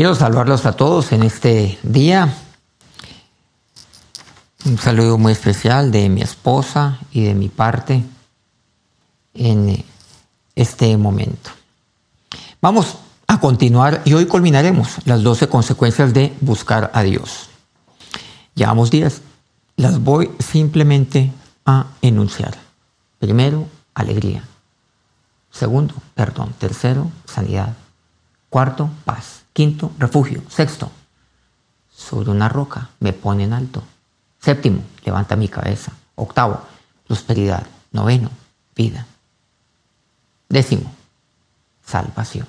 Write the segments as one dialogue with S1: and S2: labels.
S1: Quiero saludarlos a todos en este día. Un saludo muy especial de mi esposa y de mi parte en este momento. Vamos a continuar y hoy culminaremos las 12 consecuencias de buscar a Dios. Llevamos 10. Las voy simplemente a enunciar. Primero, alegría. Segundo, perdón. Tercero, sanidad. Cuarto, paz. Quinto, refugio. Sexto, sobre una roca me pone en alto. Séptimo, levanta mi cabeza. Octavo, prosperidad. Noveno, vida. Décimo, salvación.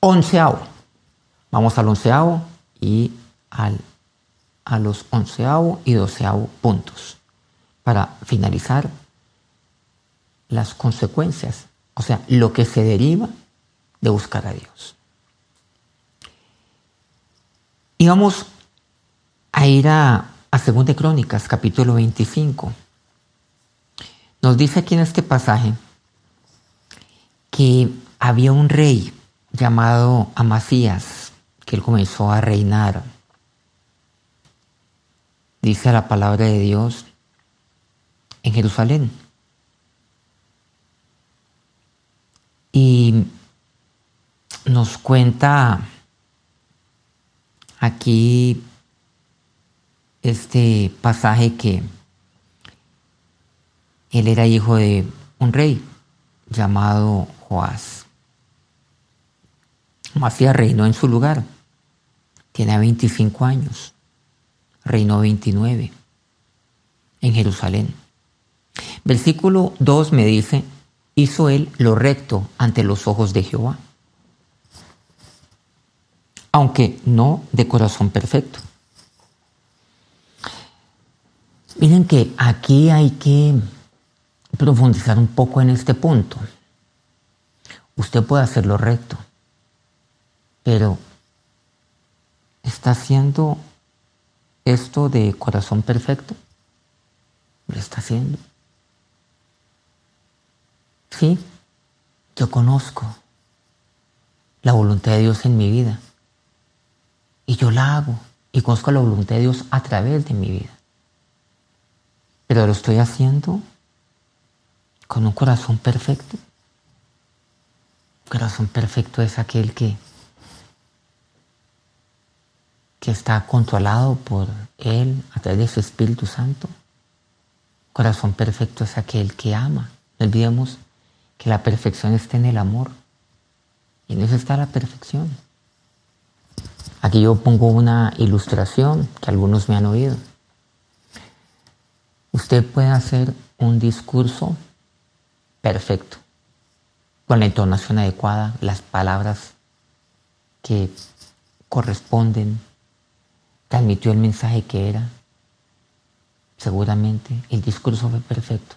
S1: Onceavo, vamos al onceavo y al, a los onceavo y doceavo puntos para finalizar las consecuencias, o sea, lo que se deriva de buscar a Dios. Y vamos a ir a, a 2 Crónicas, capítulo 25. Nos dice aquí en este pasaje que había un rey llamado Amasías, que él comenzó a reinar. Dice la palabra de Dios en Jerusalén. Y nos cuenta aquí este pasaje que él era hijo de un rey llamado Joás. Macías reinó en su lugar. Tiene 25 años. Reinó 29 en Jerusalén. Versículo 2 me dice, hizo él lo recto ante los ojos de Jehová aunque no de corazón perfecto. Miren que aquí hay que profundizar un poco en este punto. Usted puede hacerlo recto, pero ¿está haciendo esto de corazón perfecto? ¿Lo está haciendo? Sí, yo conozco la voluntad de Dios en mi vida y yo la hago y conozco la voluntad de Dios a través de mi vida. Pero lo estoy haciendo con un corazón perfecto. Corazón perfecto es aquel que, que está controlado por Él a través de su Espíritu Santo. Corazón perfecto es aquel que ama. No olvidemos que la perfección está en el amor. Y en eso está la perfección. Aquí yo pongo una ilustración que algunos me han oído. Usted puede hacer un discurso perfecto, con la entonación adecuada, las palabras que corresponden, transmitió el mensaje que era. Seguramente el discurso fue perfecto.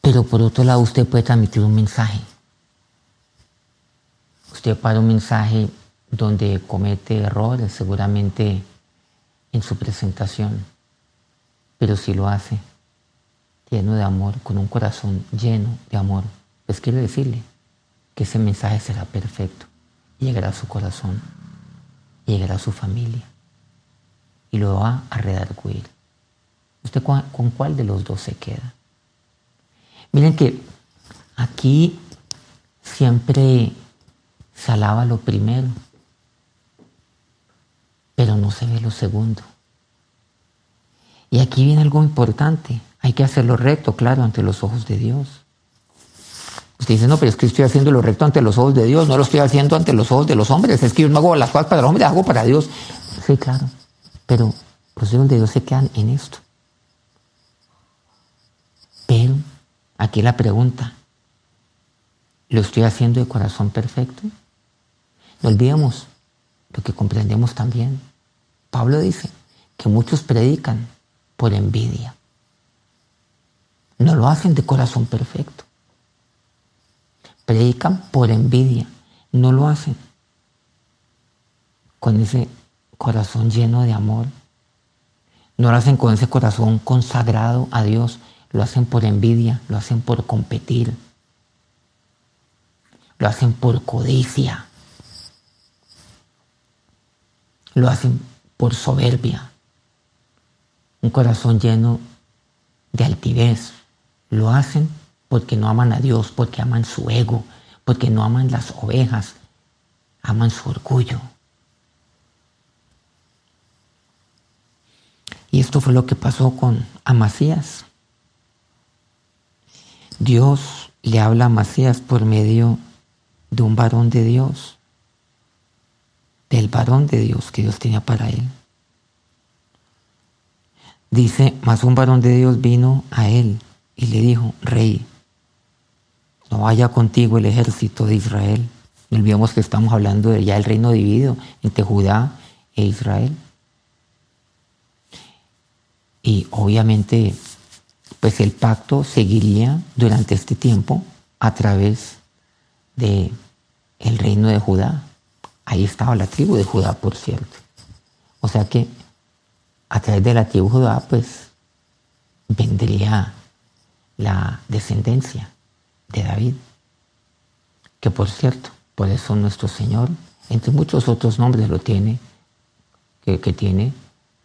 S1: pero por otro lado usted puede transmitir un mensaje usted para un mensaje donde comete errores seguramente en su presentación, pero si lo hace lleno de amor, con un corazón lleno de amor, pues quiero decirle que ese mensaje será perfecto, llegará a su corazón, llegará a su familia y lo va a redarguir. ¿Usted con cuál de los dos se queda? Miren que aquí siempre se alaba lo primero, pero no se ve lo segundo. Y aquí viene algo importante. Hay que hacerlo recto, claro, ante los ojos de Dios. Usted dice, no, pero es que estoy haciendo lo recto ante los ojos de Dios, no lo estoy haciendo ante los ojos de los hombres. Es que yo no hago las cosas para los hombres, hago para Dios. Sí, claro. Pero los ojos de Dios se quedan en esto. Pero aquí la pregunta, ¿lo estoy haciendo de corazón perfecto? Olvidemos lo que comprendemos también. Pablo dice que muchos predican por envidia. No lo hacen de corazón perfecto. Predican por envidia. No lo hacen con ese corazón lleno de amor. No lo hacen con ese corazón consagrado a Dios. Lo hacen por envidia, lo hacen por competir. lo hacen por codicia, lo hacen por soberbia, un corazón lleno de altivez, lo hacen porque no aman a Dios, porque aman su ego, porque no aman las ovejas, aman su orgullo. Y esto fue lo que pasó con Amasías. Dios le habla a Amasías por medio de un varón de Dios, del varón de Dios que Dios tenía para él. Dice, mas un varón de Dios vino a él y le dijo, rey, no vaya contigo el ejército de Israel. No olvidemos que estamos hablando de ya el reino dividido entre Judá e Israel. Y obviamente, pues el pacto seguiría durante este tiempo a través de el reino de Judá. Ahí estaba la tribu de Judá, por cierto. O sea que a través de la tribu de Judá, pues vendría la descendencia de David. Que por cierto, por eso nuestro Señor, entre muchos otros nombres lo tiene, que, tiene,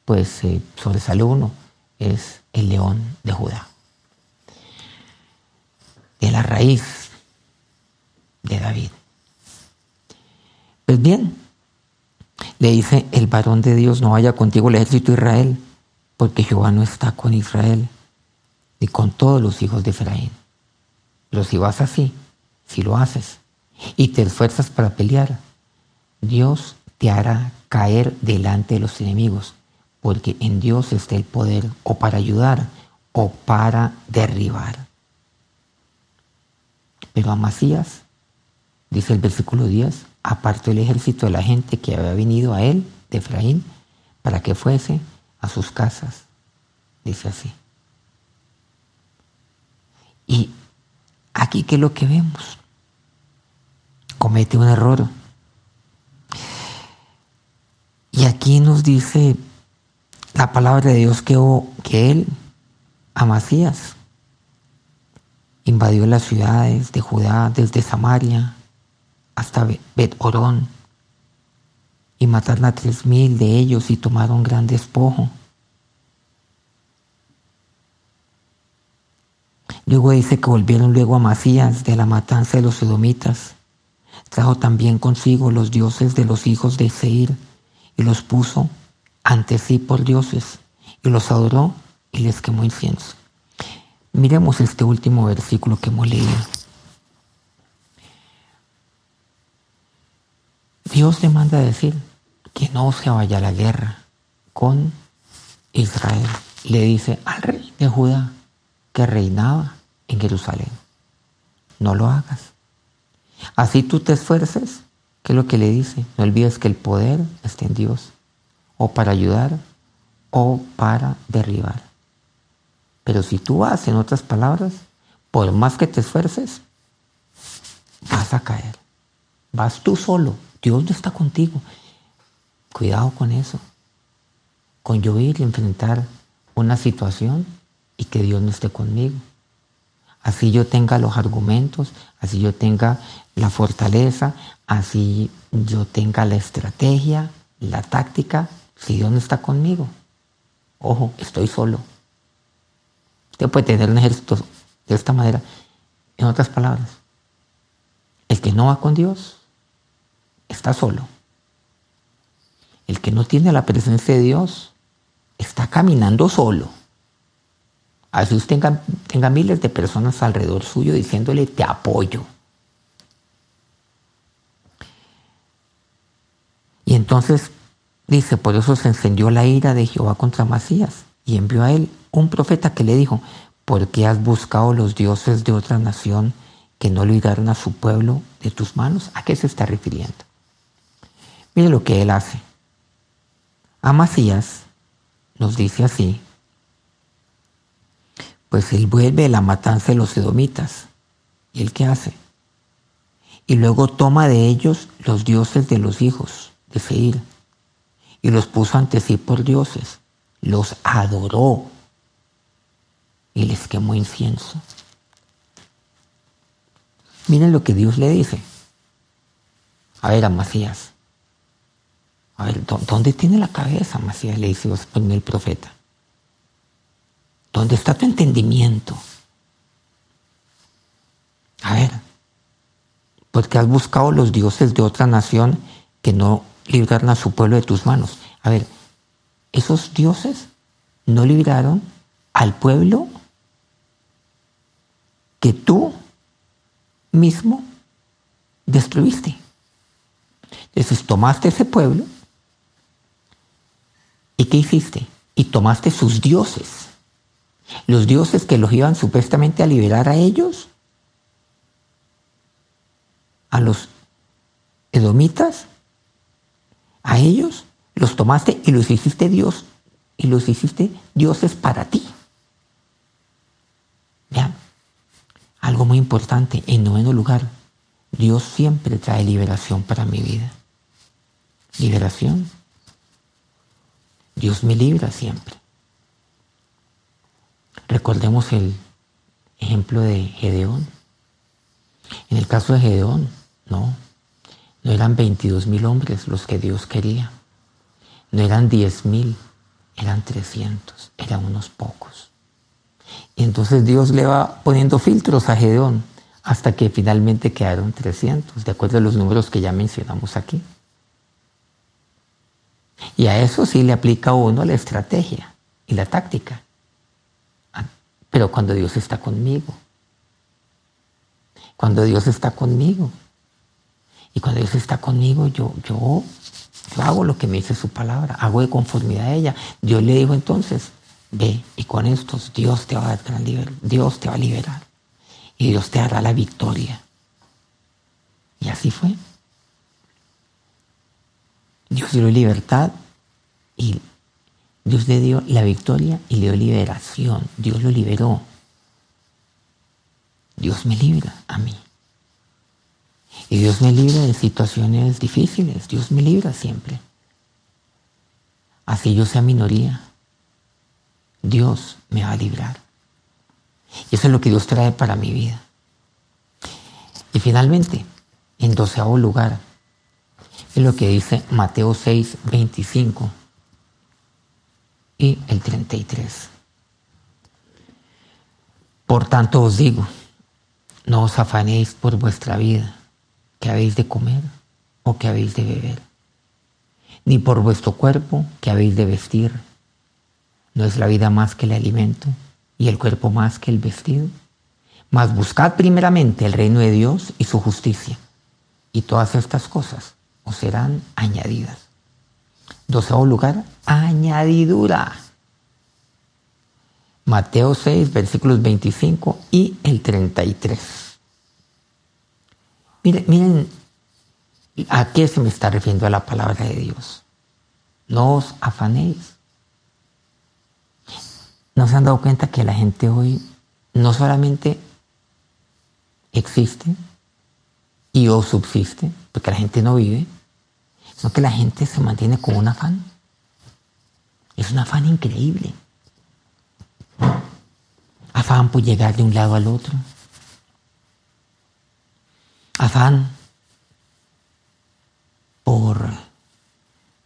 S1: pues eh, sobresale uno, es el león de Judá. De la raíz de David. Pues bien, le dice el varón de Dios, no vaya contigo el ejército de Israel, porque Jehová no está con Israel, ni con todos los hijos de Efraín. Pero si vas así, si lo haces, y te esfuerzas para pelear, Dios te hará caer delante de los enemigos porque en Dios está el poder o para ayudar o para derribar. Pero Amasías, dice el versículo 10, apartó el ejército de la gente que había venido a él, de Efraín, para que fuese a sus casas. Dice así. Y aquí, ¿qué es lo que vemos? Comete un error. Y aquí nos dice la palabra de Dios que, que él, Amasías, invadió las ciudades de Judá desde Samaria hasta Bet Orón y mataron a tres mil de ellos y tomaron gran despojo. Luego dice que volvieron luego a Masías de la matanza de los edomitas. Trajo también consigo los dioses de los hijos de Seir y los puso ante sí por dioses y los adoró y les quemó incienso. Miremos este último versículo que hemos leído. Dios le manda a decir que no se vaya a la guerra con Israel. Le dice al rey de Judá que reinaba en Jerusalén. No lo hagas. Así tú te esfuerces. ¿Qué es lo que le dice? No olvides que el poder está en Dios o para ayudar o para derribar. Pero si tú vas, en otras palabras, por más que te esfuerces, vas a caer. Vas tú solo. Dios no está contigo. Cuidado con eso. Con yo ir y enfrentar una situación y que Dios no esté conmigo. Así yo tenga los argumentos, así yo tenga la fortaleza, así yo tenga la estrategia, la táctica, si Dios no está conmigo, ojo, estoy solo. Usted puede tener un ejército de esta manera. En otras palabras, el que no va con Dios está solo. El que no tiene la presencia de Dios está caminando solo. Así usted tenga, miles de personas alrededor suyo diciéndole te apoyo. Y entonces Dice, por eso se encendió la ira de Jehová contra Masías y envió a él un profeta que le dijo, ¿por qué has buscado los dioses de otra nación que no libraron a su pueblo de tus manos? ¿A qué se está refiriendo? Mire lo que él hace. A Masías nos dice así, pues él vuelve la matanza de los edomitas. ¿Y él qué hace? Y luego toma de ellos los dioses de los hijos de Seir y los puso ante sí por dioses, los adoró y les quemó incienso. Miren lo que Dios le dice. A ver, Amasías. A ver, ¿dónde tiene la cabeza, Amasías? Le dice el profeta. ¿Dónde está tu entendimiento? A ver, porque has buscado los dioses de otra nación que no libraron a su pueblo de tus manos. A ver, esos dioses no libraron al pueblo que tú mismo destruiste. Entonces tomaste ese pueblo y ¿qué hiciste? Y tomaste sus dioses. Los dioses que los iban supuestamente a liberar a ellos, a los edomitas, a ellos, los tomaste y los hiciste Dios y los hiciste dioses para ti. Vean, algo muy importante, en noveno lugar, Dios siempre trae liberación para mi vida. Liberación. Dios me libra siempre. Recordemos el ejemplo de Gedeón. En el caso de Gedeón, no, no eran 22 mil hombres los que Dios quería. No eran 10 mil, eran 300, eran unos pocos. Y entonces Dios le va poniendo filtros a Gedeón hasta que finalmente quedaron 300, de acuerdo a los números que ya mencionamos aquí. Y a eso sí le aplica a uno la estrategia y la táctica. Ah, pero cuando Dios está conmigo, cuando Dios está conmigo, y cuando Dios está conmigo, yo, yo, hago lo que me dice su palabra, hago de conformidad a ella. Dios le dijo entonces, ve y con estos Dios te va a dar gran libertad, Dios te va a liberar y Dios te dará la victoria. Y así fue. Dios dio libertad y Dios le dio la victoria y le dio liberación. Dios lo liberó. Dios me libra a mí. Y Dios me libra de situaciones difíciles. Dios me libra siempre. Así yo sea minoría. Dios me va a librar. Y eso es lo que Dios trae para mi vida. Y finalmente, en doceavo lugar, es lo que dice Mateo 6, 25 y el 33. Por tanto os digo, no os afanéis por vuestra vida que habéis de comer o que habéis de beber, ni por vuestro cuerpo que habéis de vestir. ¿No es la vida más que el alimento y el cuerpo más que el vestido? Mas buscad primeramente el reino de Dios y su justicia, y todas estas cosas serán añadidas. Doceavo lugar, añadidura. Mateo 6, versículos 25 y el 33. Miren, miren a qué se me está refiriendo la palabra de Dios. No os afanéis. ¿No se han dado cuenta que la gente hoy no solamente existe y o subsiste, porque la gente no vive, sino que la gente se mantiene con un afán. Es un afán increíble. Afán por llegar de un lado al otro afán por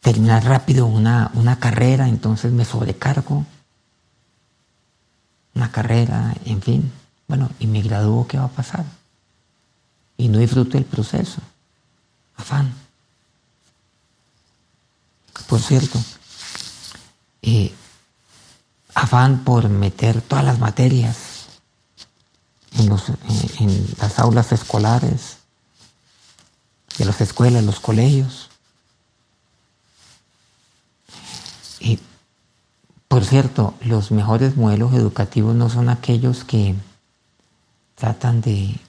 S1: terminar rápido una, una carrera, entonces me sobrecargo. Una carrera, en fin. Bueno, y me gradúo, ¿qué va a pasar? Y no disfruto el proceso. Afán. Por cierto, eh, afán por meter todas las materias en, los, en las aulas escolares, de las escuelas, los colegios. Y, por cierto, los mejores modelos educativos no son aquellos que tratan de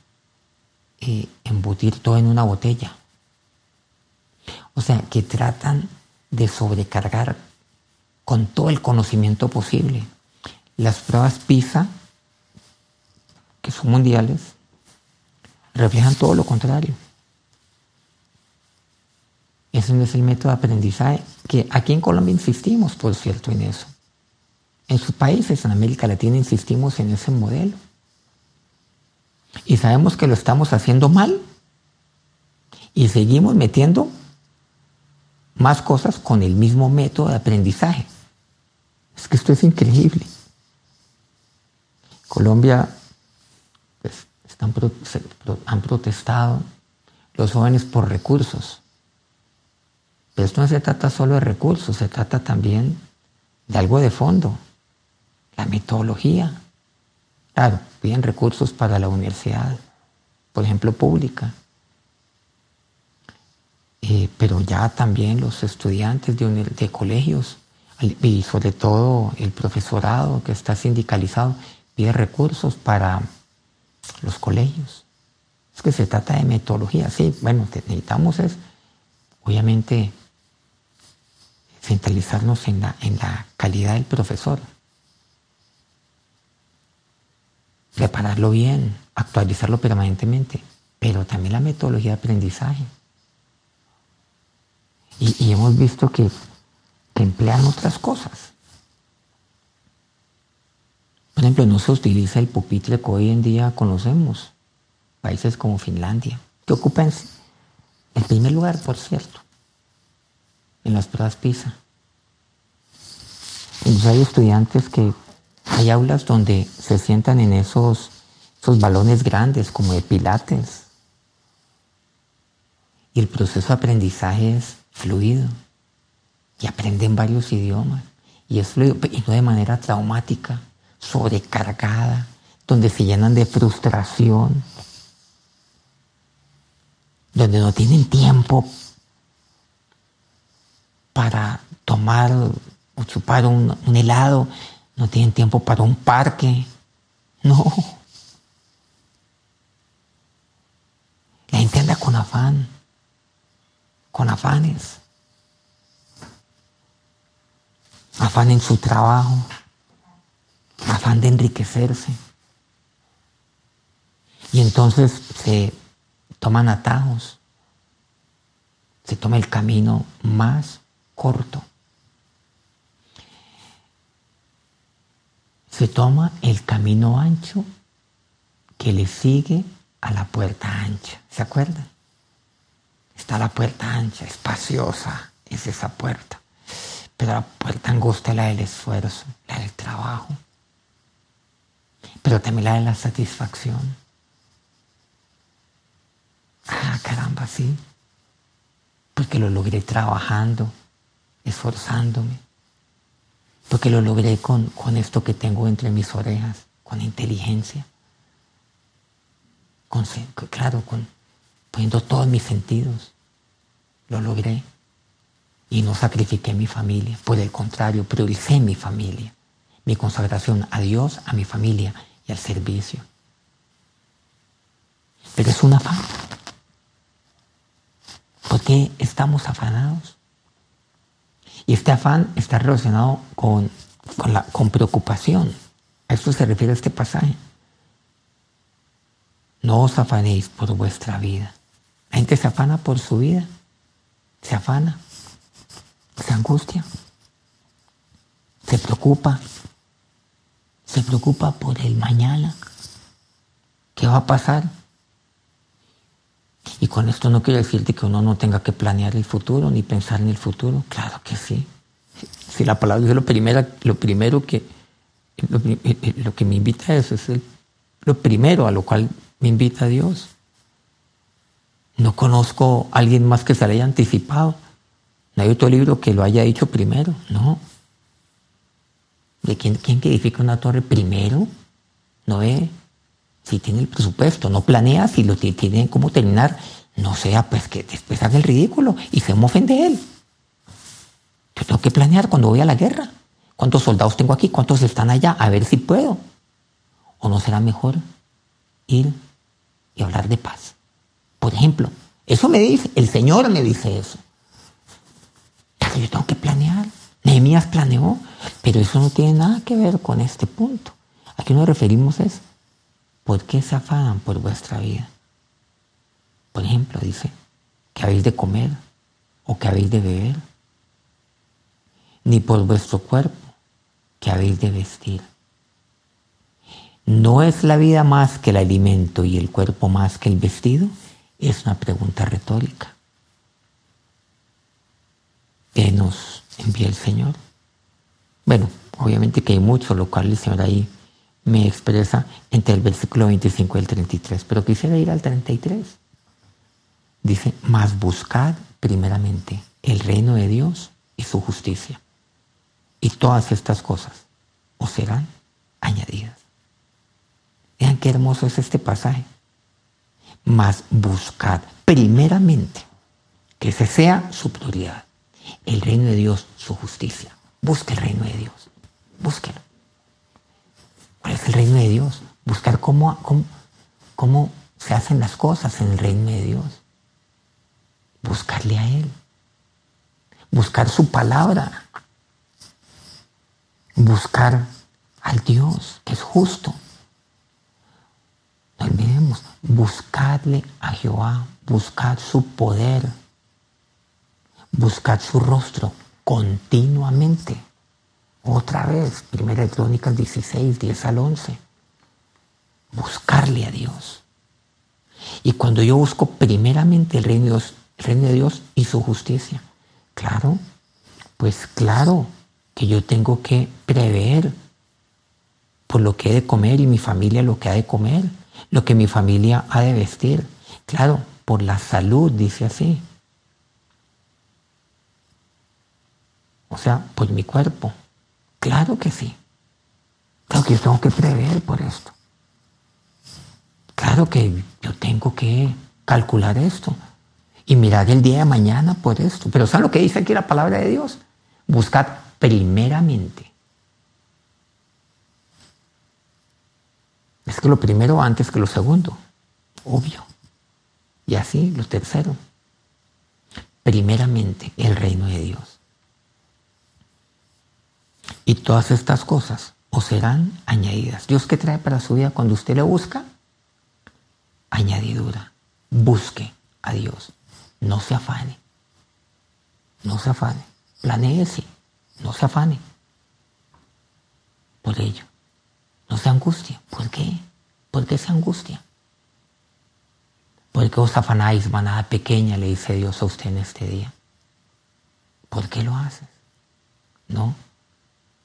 S1: eh, embutir todo en una botella. O sea, que tratan de sobrecargar con todo el conocimiento posible. Las pruebas PISA, que son mundiales, reflejan todo lo contrario. Ese no es el método de aprendizaje que aquí en Colombia insistimos, por cierto, en eso. En sus países, en América Latina, insistimos en ese modelo. Y sabemos que lo estamos haciendo mal. Y seguimos metiendo más cosas con el mismo método de aprendizaje. Es que esto es increíble. Colombia pues, han protestado los jóvenes por recursos. Pero esto no se trata solo de recursos, se trata también de algo de fondo, la metodología. Claro, piden recursos para la universidad, por ejemplo, pública. Eh, pero ya también los estudiantes de, colegios y sobre todo el profesorado que está sindicalizado pide recursos para los colegios. Es que se trata de metodología, sí, bueno, necesitamos es, obviamente, centralizarnos en la, en la calidad del profesor. Prepararlo bien, actualizarlo permanentemente, pero también la metodología de aprendizaje. Y, hemos visto que, emplean otras cosas. Por ejemplo, no se utiliza el pupitre que hoy en día conocemos. Países como Finlandia, que ocupan el primer lugar, por cierto, en las pruebas PISA. Entonces hay estudiantes que hay aulas donde se sientan en esos, esos balones grandes como de pilates. Y el proceso de aprendizaje es fluido. Y aprenden varios idiomas. Y es fluido, y no de manera traumática, sobrecargada, donde se llenan de frustración, donde no tienen tiempo para tomar o chupar un, helado, no tienen tiempo para un parque. No. La gente anda con afán, con afanes. Afán en su trabajo, afán de enriquecerse. Y entonces se toman atajos, se toma el camino más corto. Se toma el camino ancho que le sigue a la puerta ancha. ¿Se acuerdan? Está la puerta ancha, espaciosa, es esa puerta. Pero la puerta angosta es la del esfuerzo, la del trabajo. Pero también la de la satisfacción. Ah, caramba, sí. Porque lo logré trabajando, esforzándome. Porque lo logré con, con esto que tengo entre mis orejas, con inteligencia. Con, claro, con, poniendo todos mis sentidos. Lo logré. Y no sacrifiqué mi familia. Por el contrario, prioricé mi familia. Mi consagración a Dios, a mi familia y al servicio. Pero es un afán. ¿Por qué estamos afanados? Y este afán está relacionado con, la, con preocupación. A esto se refiere este pasaje. No os afanéis por vuestra vida. La gente se afana por su vida. Se afana. Se angustia. Se preocupa. Se preocupa por el mañana. ¿Qué va a pasar? Y con esto no quiero decirte que uno no tenga que planear el futuro ni pensar en el futuro. Claro que sí. Si la palabra dice lo, primero, lo primero que lo, que me invita a eso es lo primero a lo cual me invita a Dios. No conozco a alguien más que se le haya anticipado. No hay otro libro que lo haya dicho primero, no. ¿De quién, quién edifica una torre primero? No es si tiene el presupuesto, no planea, si lo tiene cómo terminar, no sea pues que después haga el ridículo y se mofen de él. Yo tengo que planear cuando voy a la guerra. ¿Cuántos soldados tengo aquí? ¿Cuántos están allá? A ver si puedo. ¿O no será mejor ir y hablar de paz? Por ejemplo, eso me dice, el Señor me dice eso. yo tengo que planear. Nehemías planeó, pero eso no tiene nada que ver con este punto. ¿A qué nos referimos es ¿por qué se afanan por vuestra vida? Por ejemplo, dice, que habéis de comer o que habéis de beber, ni por vuestro cuerpo que habéis de vestir. ¿No es la vida más que el alimento y el cuerpo más que el vestido? Es una pregunta retórica que nos envía el Señor. Bueno, obviamente que hay mucho, lo cual el Señor ahí me expresa entre el versículo 25 y el 33, pero quisiera ir al 33. Dice, más buscad primeramente el reino de Dios y su justicia. Y todas estas cosas os serán añadidas. Vean qué hermoso es este pasaje. Más buscad primeramente que ese sea su prioridad. El reino de Dios, su justicia. Busque el reino de Dios. Búsquelo. ¿Cuál es el reino de Dios? Buscar cómo, cómo, cómo se hacen las cosas en el reino de Dios. Buscarle a Él. Buscar su palabra. Buscar al Dios que es justo. No olvidemos, buscarle a Jehová, buscar su poder, buscar su rostro continuamente. Otra vez, Primera Crónicas 16, 10 al 11. Buscarle a Dios. Y cuando yo busco primeramente el reino de Dios, el reino de Dios y su justicia, claro, pues claro que yo tengo que prever por lo que he de comer y mi familia lo que ha de comer, lo que mi familia ha de vestir. Claro, por la salud, dice así. O sea, por mi cuerpo. Claro que sí. Claro que yo tengo que prever por esto. Claro que yo tengo que calcular esto y mirar el día de mañana por esto. Pero ¿saben lo que dice aquí la palabra de Dios? Buscad primeramente. Es que lo primero antes que lo segundo. Obvio. Y así lo tercero. Primeramente el reino de Dios. Y todas estas cosas os serán añadidas. Dios que trae para su vida cuando usted lo busca, añadidura. Busque a Dios. No se afane. No se afane. Planeese. No se afane. Por ello. No se angustie. ¿Por qué? ¿Por qué se angustia? ¿Por qué os afanáis, manada pequeña? Le dice Dios a usted en este día. ¿Por qué lo haces? No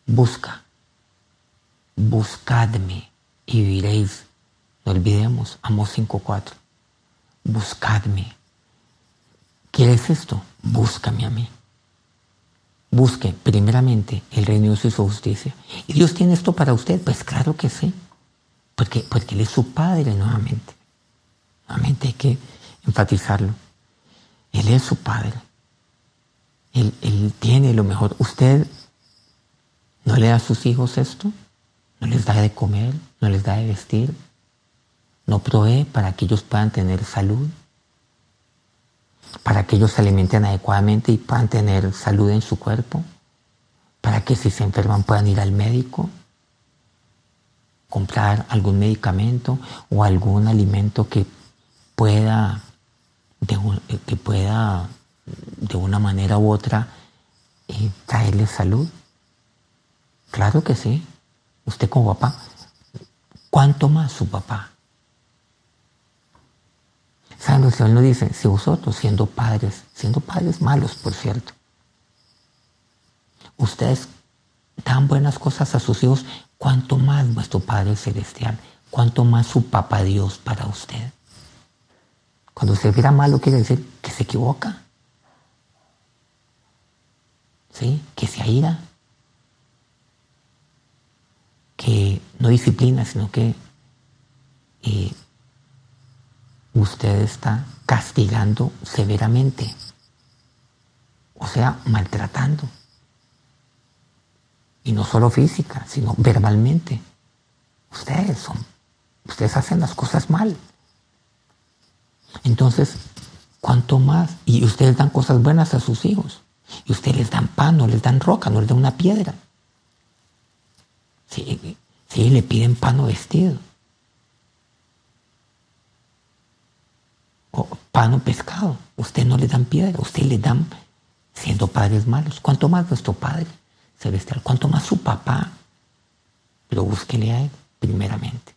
S1: busca, buscadme y viviréis. No olvidemos, Amos 5.4. Buscadme. ¿Quieres esto? Búscame a mí. Busque primeramente el reino de su justicia. ¿Y Dios tiene esto para usted? Pues claro que sí. Porque, porque Él es su Padre nuevamente. Nuevamente hay que enfatizarlo. Él es su Padre. Él, él tiene lo mejor. Usted ¿No le da a sus hijos esto? ¿No les da de comer? ¿No les da de vestir? ¿No provee para que ellos puedan tener salud? ¿Para que ellos se alimenten adecuadamente y puedan tener salud en su cuerpo? ¿Para que si se enferman puedan ir al médico? comprar algún medicamento o algún alimento que pueda de, que pueda de una manera u otra eh, traerle salud. Claro que sí. Usted como papá, ¿cuánto más su papá? ¿Saben lo que Señor nos dice? Si vosotros siendo padres, siendo padres malos, por cierto, ustedes dan buenas cosas a sus hijos, ¿cuánto más vuestro Padre Celestial? ¿Cuánto más su papá Dios para usted? Cuando se viera malo quiere decir que se equivoca. ¿Sí? Que se aira que no disciplina, sino que eh, usted está castigando severamente, o sea, maltratando. Y no solo física, sino verbalmente. Ustedes son, ustedes hacen las cosas mal. Entonces, cuanto más, y ustedes dan cosas buenas a sus hijos, y ustedes les dan pan, no les dan roca, no les dan una piedra. Sí, sí, le piden pan o vestido. Pan o pescado. Usted no le dan piedra, usted le dan siendo padres malos. ¿Cuánto más nuestro Padre Celestial? ¿Cuánto más su papá? Pero búsquele a Él primeramente.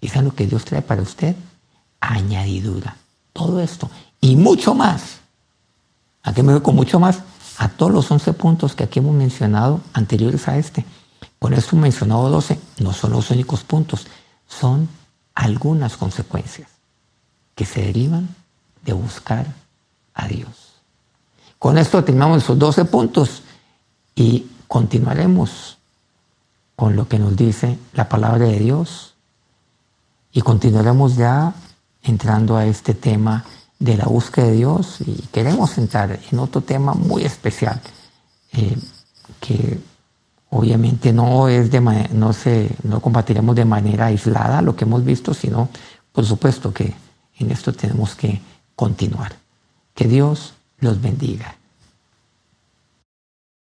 S1: ¿Y saben lo que Dios trae para usted? Añadidura. Todo esto y mucho más. ¿A qué me voy con mucho más? A todos los 11 puntos que aquí hemos mencionado anteriores a este. Por eso mencionado 12. No son los únicos puntos. Son algunas consecuencias que se derivan de buscar a Dios. Con esto terminamos esos 12 puntos y continuaremos con lo que nos dice la palabra de Dios y continuaremos ya entrando a este tema de la búsqueda de Dios y queremos entrar en otro tema muy especial eh, que obviamente no es de no se no combatiremos de manera aislada lo que hemos visto sino por supuesto que en esto tenemos que continuar. Que Dios los bendiga